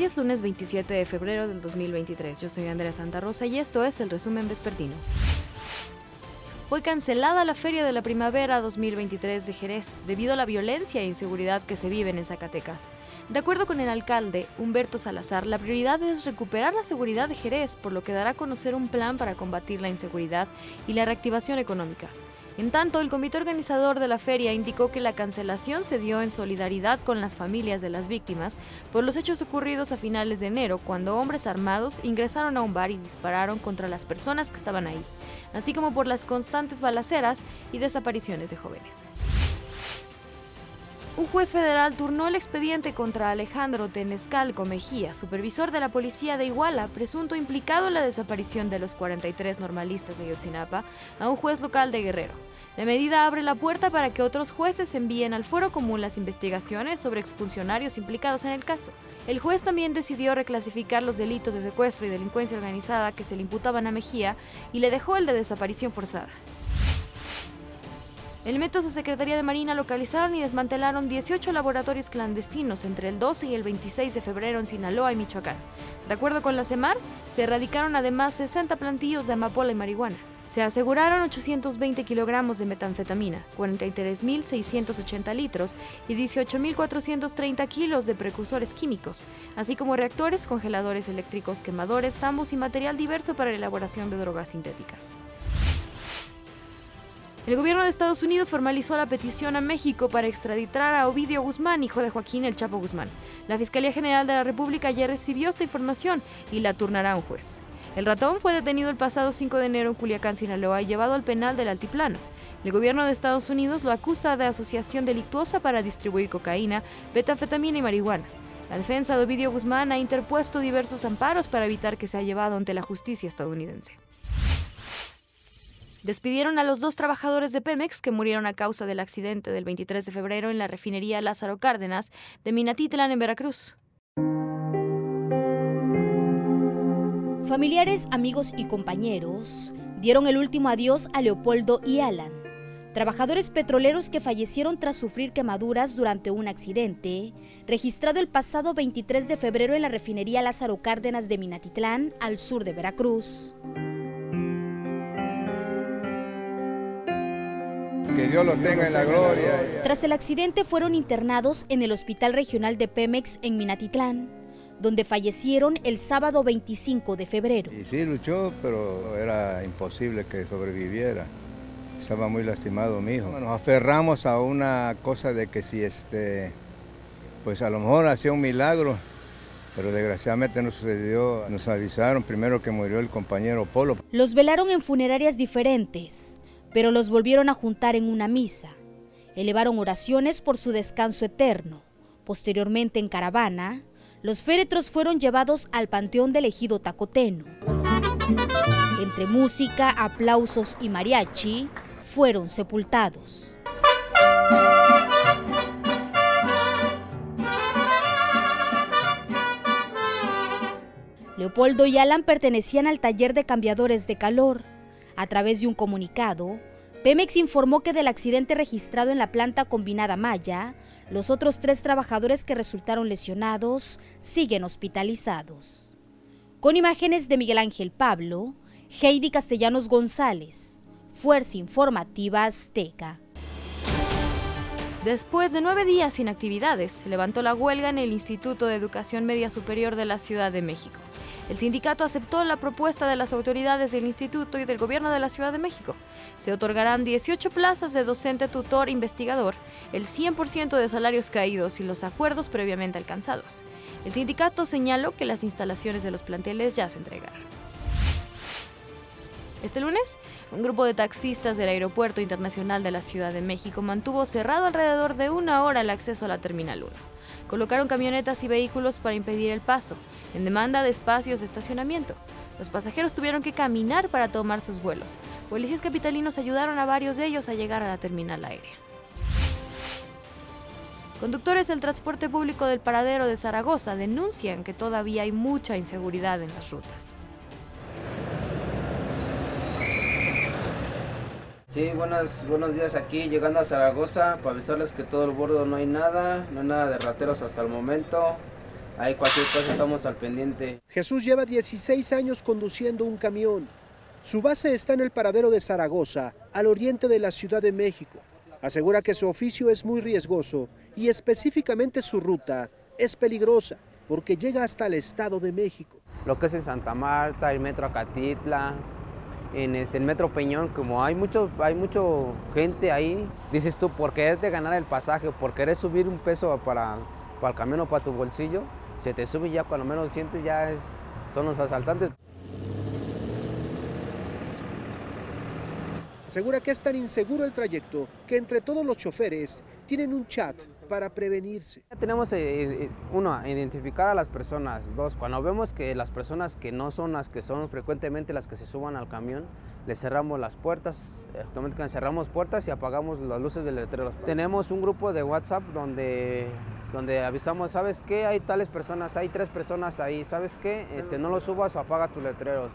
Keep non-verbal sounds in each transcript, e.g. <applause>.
Hoy es lunes 27 de febrero del 2023. Yo soy Andrea Santa Rosa y esto es el resumen vespertino. Fue cancelada la Feria de la Primavera 2023 de Jerez debido a la violencia e inseguridad que se viven en Zacatecas. De acuerdo con el alcalde, Humberto Salazar, la prioridad es recuperar la seguridad de Jerez, por lo que dará a conocer un plan para combatir la inseguridad y la reactivación económica. En tanto, el comité organizador de la feria indicó que la cancelación se dio en solidaridad con las familias de las víctimas por los hechos ocurridos a finales de enero, cuando hombres armados ingresaron a un bar y dispararon contra las personas que estaban ahí, así como por las constantes balaceras y desapariciones de jóvenes. Un juez federal turnó el expediente contra Alejandro Tenescalco Mejía, supervisor de la policía de Iguala, presunto implicado en la desaparición de los 43 normalistas de Yotzinapa, a un juez local de Guerrero. La medida abre la puerta para que otros jueces envíen al fuero común las investigaciones sobre exfuncionarios implicados en el caso. El juez también decidió reclasificar los delitos de secuestro y delincuencia organizada que se le imputaban a Mejía y le dejó el de desaparición forzada. Elementos de Secretaría de Marina localizaron y desmantelaron 18 laboratorios clandestinos entre el 12 y el 26 de febrero en Sinaloa y Michoacán. De acuerdo con la CEMAR, se erradicaron además 60 plantillos de amapola y marihuana. Se aseguraron 820 kilogramos de metanfetamina, 43.680 litros y 18.430 kilos de precursores químicos, así como reactores, congeladores eléctricos, quemadores, tambos y material diverso para la elaboración de drogas sintéticas. El gobierno de Estados Unidos formalizó la petición a México para extraditar a Ovidio Guzmán, hijo de Joaquín El Chapo Guzmán. La Fiscalía General de la República ya recibió esta información y la turnará a un juez. El ratón fue detenido el pasado 5 de enero en Culiacán, Sinaloa, y llevado al penal del Altiplano. El gobierno de Estados Unidos lo acusa de asociación delictuosa para distribuir cocaína, betanfetamina y marihuana. La defensa de Ovidio Guzmán ha interpuesto diversos amparos para evitar que sea llevado ante la justicia estadounidense. Despidieron a los dos trabajadores de Pemex que murieron a causa del accidente del 23 de febrero en la refinería Lázaro Cárdenas de Minatitlán en Veracruz. Familiares, amigos y compañeros dieron el último adiós a Leopoldo y Alan, trabajadores petroleros que fallecieron tras sufrir quemaduras durante un accidente registrado el pasado 23 de febrero en la refinería Lázaro Cárdenas de Minatitlán, al sur de Veracruz. Que Dios lo tenga en la gloria. Tras el accidente fueron internados en el Hospital Regional de Pemex en Minatitlán donde fallecieron el sábado 25 de febrero. Y sí, luchó, pero era imposible que sobreviviera. Estaba muy lastimado mi hijo. Nos aferramos a una cosa de que si este, pues a lo mejor hacía un milagro, pero desgraciadamente no sucedió. Nos avisaron primero que murió el compañero Polo. Los velaron en funerarias diferentes, pero los volvieron a juntar en una misa. Elevaron oraciones por su descanso eterno. Posteriormente en caravana, los féretros fueron llevados al Panteón del Ejido Tacoteno. Entre música, aplausos y mariachi, fueron sepultados. Leopoldo y Alan pertenecían al taller de cambiadores de calor. A través de un comunicado, Pemex informó que del accidente registrado en la planta combinada Maya, los otros tres trabajadores que resultaron lesionados siguen hospitalizados. Con imágenes de Miguel Ángel Pablo, Heidi Castellanos González, Fuerza Informativa Azteca. Después de nueve días sin actividades, levantó la huelga en el Instituto de Educación Media Superior de la Ciudad de México. El sindicato aceptó la propuesta de las autoridades del instituto y del gobierno de la Ciudad de México. Se otorgarán 18 plazas de docente tutor investigador, el 100% de salarios caídos y los acuerdos previamente alcanzados. El sindicato señaló que las instalaciones de los planteles ya se entregaron. Este lunes, un grupo de taxistas del Aeropuerto Internacional de la Ciudad de México mantuvo cerrado alrededor de una hora el acceso a la Terminal 1 colocaron camionetas y vehículos para impedir el paso, en demanda de espacios de estacionamiento. Los pasajeros tuvieron que caminar para tomar sus vuelos. Policías capitalinos ayudaron a varios de ellos a llegar a la terminal aérea. Conductores del transporte público del paradero de Zaragoza denuncian que todavía hay mucha inseguridad en las rutas. Sí, buenas, buenos días aquí, llegando a Zaragoza, para avisarles que todo el bordo no hay nada, no hay nada de rateros hasta el momento. Ahí cualquier cosa estamos al pendiente. Jesús lleva 16 años conduciendo un camión. Su base está en el paradero de Zaragoza, al oriente de la Ciudad de México. Asegura que su oficio es muy riesgoso y específicamente su ruta es peligrosa porque llega hasta el Estado de México. Lo que es en Santa Marta, el metro Acatitla, en este, el metro Peñón, como hay mucho, hay mucho gente ahí, dices tú, por quererte ganar el pasaje, por querer subir un peso para, para el camión o para tu bolsillo, se te sube ya cuando menos sientes ya es, son los asaltantes. Asegura que es tan inseguro el trayecto que entre todos los choferes tienen un chat para prevenirse. Tenemos, eh, eh, uno, identificar a las personas. Dos, cuando vemos que las personas que no son las que son frecuentemente las que se suban al camión, les cerramos las puertas, automáticamente cerramos puertas y apagamos las luces del letrero. Tenemos un grupo de WhatsApp donde, donde avisamos, ¿sabes qué? Hay tales personas, hay tres personas ahí, ¿sabes qué? Este, no los subas o apaga tus letreros.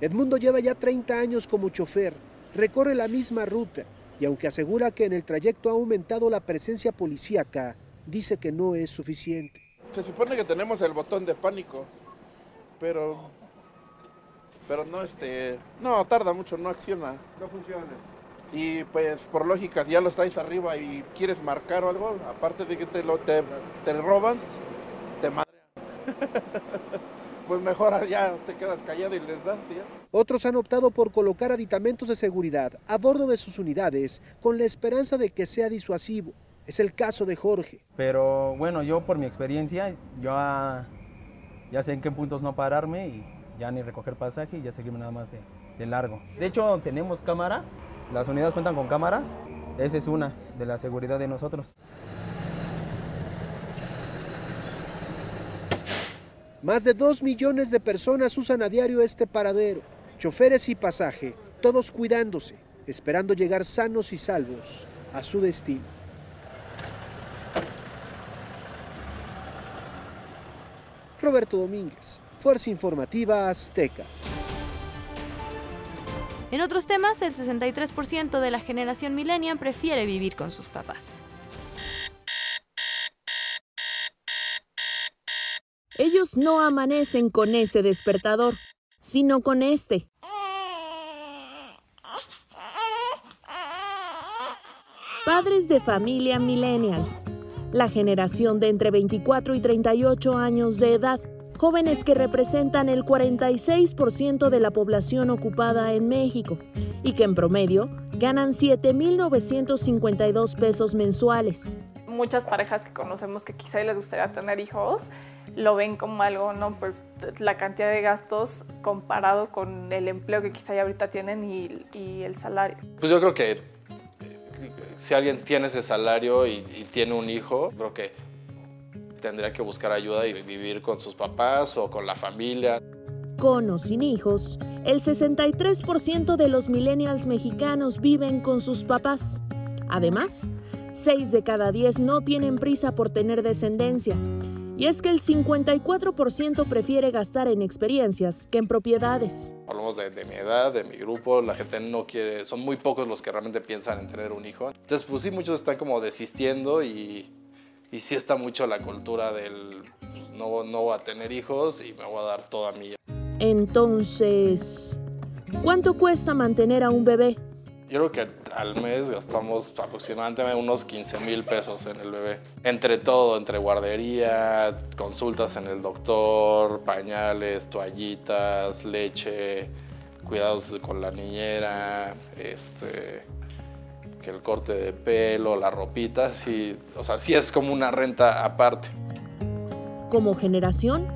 Edmundo lleva ya 30 años como chofer, recorre la misma ruta y aunque asegura que en el trayecto ha aumentado la presencia policíaca, dice que no es suficiente. Se supone que tenemos el botón de pánico, pero pero no este, no tarda mucho, no acciona. No funciona. Y pues por lógica, si ya lo traes arriba y quieres marcar o algo, aparte de que te lo te, te roban, te madrean. <laughs> pues mejor <laughs> ya te quedas callado y les das. ¿sí? Otros han optado por colocar aditamentos de seguridad a bordo de sus unidades con la esperanza de que sea disuasivo. Es el caso de Jorge. Pero bueno, yo por mi experiencia, yo ya, ya sé en qué puntos no pararme y ya ni recoger pasaje y ya seguirme nada más de, de largo. De hecho, tenemos cámaras, las unidades cuentan con cámaras, esa es una de la seguridad de nosotros. Más de dos millones de personas usan a diario este paradero, choferes y pasaje, todos cuidándose, esperando llegar sanos y salvos a su destino. Roberto Domínguez, Fuerza Informativa Azteca. En otros temas, el 63% de la generación millennial prefiere vivir con sus papás. No amanecen con ese despertador, sino con este. Padres de familia millennials, la generación de entre 24 y 38 años de edad, jóvenes que representan el 46% de la población ocupada en México y que en promedio ganan 7.952 pesos mensuales. Muchas parejas que conocemos que quizá les gustaría tener hijos lo ven como algo, ¿no? Pues la cantidad de gastos comparado con el empleo que quizá ya ahorita tienen y, y el salario. Pues yo creo que eh, si alguien tiene ese salario y, y, tiene un hijo, creo que tendría que buscar ayuda y vivir con sus papás o con la familia. Con o sin hijos, el 63% de los millennials mexicanos viven con sus papás. Además, 6 de cada 10 no tienen prisa por tener descendencia y es que el 54% prefiere gastar en experiencias que en propiedades. Hablamos de, de, mi edad, de mi grupo, la gente no quiere, son muy pocos los que realmente piensan en tener un hijo. Entonces, pues sí, muchos están como desistiendo y, y sí está mucho la cultura del pues, no, no voy a tener hijos y me voy a dar toda mi... Entonces, ¿cuánto cuesta mantener a un bebé? Yo creo que al mes gastamos aproximadamente unos 15 mil pesos en el bebé. Entre todo, entre guardería, consultas en el doctor, pañales, toallitas, leche, cuidados con la niñera, este, que el corte de pelo, la ropita, sí, o sea, sí es como una renta aparte. Como generación,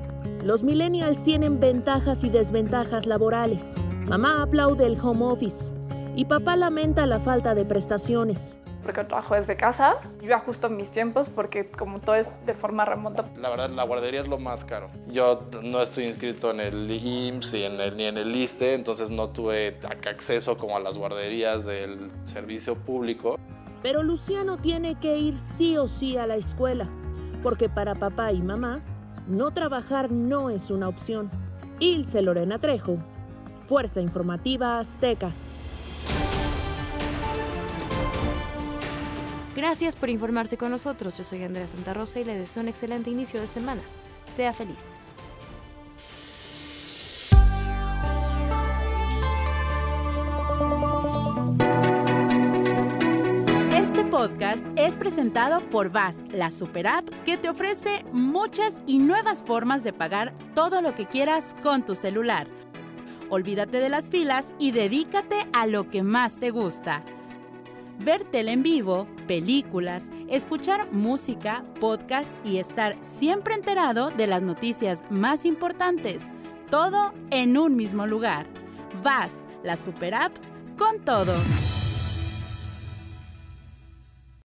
los millennials tienen ventajas y desventajas laborales. Mamá aplaude el home office y papá lamenta la falta de prestaciones. Porque trabajo desde casa, yo ajusto mis tiempos porque como todo es de forma remota. La verdad, la guardería es lo más caro. Yo no estoy inscrito en el IMSS ni en el, ni en el ISTE, entonces no tuve acceso como a las guarderías del servicio público. Pero Luciano tiene que ir sí o sí a la escuela, porque para papá y mamá, no trabajar no es una opción. Ilse Lorena Trejo, Fuerza Informativa Azteca. Gracias por informarse con nosotros. Yo soy Andrea Santa Rosa y le deseo un excelente inicio de semana. Sea feliz. Este podcast es presentado por VAS, la super app que te ofrece muchas y nuevas formas de pagar todo lo que quieras con tu celular. Olvídate de las filas y dedícate a lo que más te gusta. Ver en vivo, películas, escuchar música, podcast y estar siempre enterado de las noticias más importantes. Todo en un mismo lugar. VAS, la super app con todo.